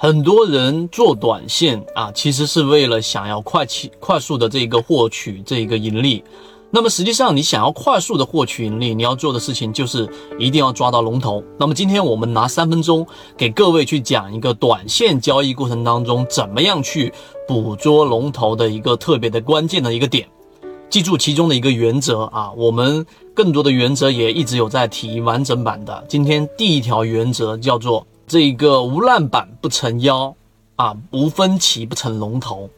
很多人做短线啊，其实是为了想要快期快速的这个获取这个盈利。那么实际上，你想要快速的获取盈利，你要做的事情就是一定要抓到龙头。那么今天我们拿三分钟给各位去讲一个短线交易过程当中怎么样去捕捉龙头的一个特别的关键的一个点。记住其中的一个原则啊，我们更多的原则也一直有在提完整版的。今天第一条原则叫做。这个无烂板不成妖啊，无分歧不成龙头，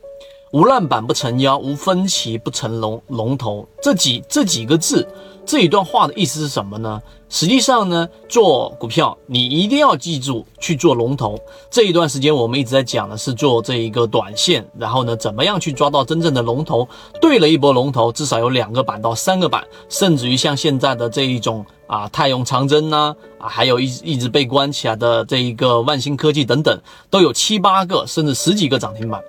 无烂板不成妖，无分歧不成龙龙头。这几这几个字，这一段话的意思是什么呢？实际上呢，做股票你一定要记住去做龙头。这一段时间我们一直在讲的是做这一个短线，然后呢，怎么样去抓到真正的龙头？对了一波龙头，至少有两个板到三个板，甚至于像现在的这一种。啊，泰永长征呢，啊，还有一一直被关起来的这一个万兴科技等等，都有七八个甚至十几个涨停板。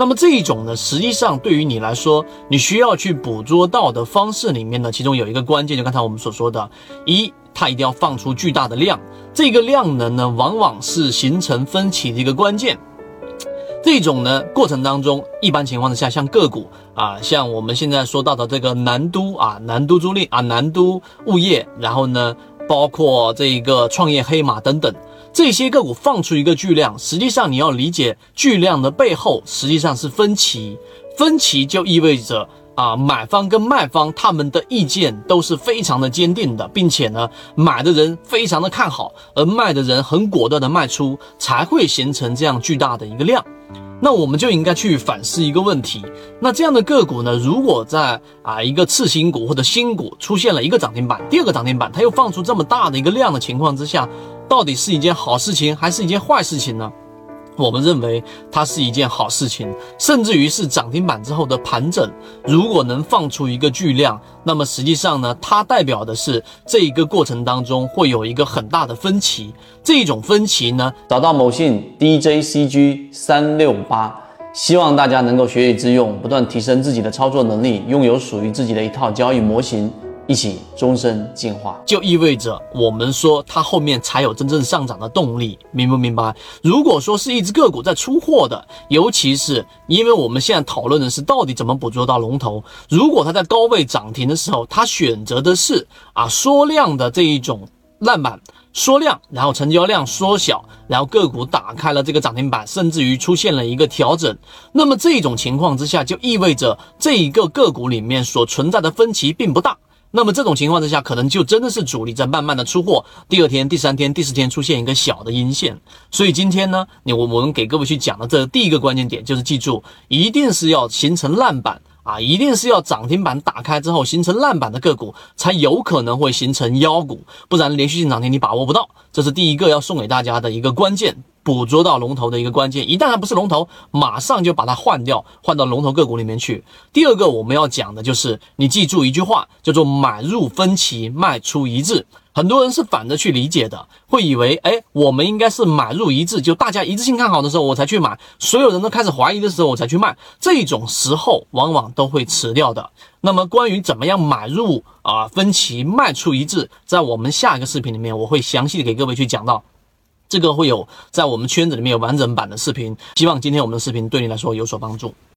那么这一种呢，实际上对于你来说，你需要去捕捉到的方式里面呢，其中有一个关键，就刚才我们所说的，一，它一定要放出巨大的量，这个量能呢，往往是形成分歧的一个关键。这种呢过程当中，一般情况之下，像个股啊，像我们现在说到的这个南都啊，南都租赁啊，南都物业，然后呢，包括这一个创业黑马等等这些个股放出一个巨量，实际上你要理解巨量的背后实际上是分歧，分歧就意味着啊，买方跟卖方他们的意见都是非常的坚定的，并且呢，买的人非常的看好，而卖的人很果断的卖出，才会形成这样巨大的一个量。那我们就应该去反思一个问题，那这样的个股呢，如果在啊一个次新股或者新股出现了一个涨停板，第二个涨停板，它又放出这么大的一个量的情况之下，到底是一件好事情还是一件坏事情呢？我们认为它是一件好事情，甚至于是涨停板之后的盘整，如果能放出一个巨量，那么实际上呢，它代表的是这一个过程当中会有一个很大的分歧。这种分歧呢，找到某信 DJCG 三六八，希望大家能够学以致用，不断提升自己的操作能力，拥有属于自己的一套交易模型。一起终身进化，就意味着我们说它后面才有真正上涨的动力，明不明白？如果说是一只个股在出货的，尤其是因为我们现在讨论的是到底怎么捕捉到龙头，如果它在高位涨停的时候，它选择的是啊缩量的这一种烂板，缩量，然后成交量缩小，然后个股打开了这个涨停板，甚至于出现了一个调整，那么这种情况之下，就意味着这一个个股里面所存在的分歧并不大。那么这种情况之下，可能就真的是主力在慢慢的出货。第二天、第三天、第四天出现一个小的阴线，所以今天呢，你我我们给各位去讲的这第一个关键点就是记住，一定是要形成烂板啊，一定是要涨停板打开之后形成烂板的个股，才有可能会形成妖股，不然连续性涨停你把握不到。这是第一个要送给大家的一个关键。捕捉到龙头的一个关键，一旦它不是龙头，马上就把它换掉，换到龙头个股里面去。第二个我们要讲的就是，你记住一句话，叫做买入分歧，卖出一致。很多人是反着去理解的，会以为，哎，我们应该是买入一致，就大家一致性看好的时候我才去买，所有人都开始怀疑的时候我才去卖，这种时候往往都会迟掉的。那么关于怎么样买入啊分歧，卖出一致，在我们下一个视频里面，我会详细的给各位去讲到。这个会有在我们圈子里面有完整版的视频，希望今天我们的视频对你来说有所帮助。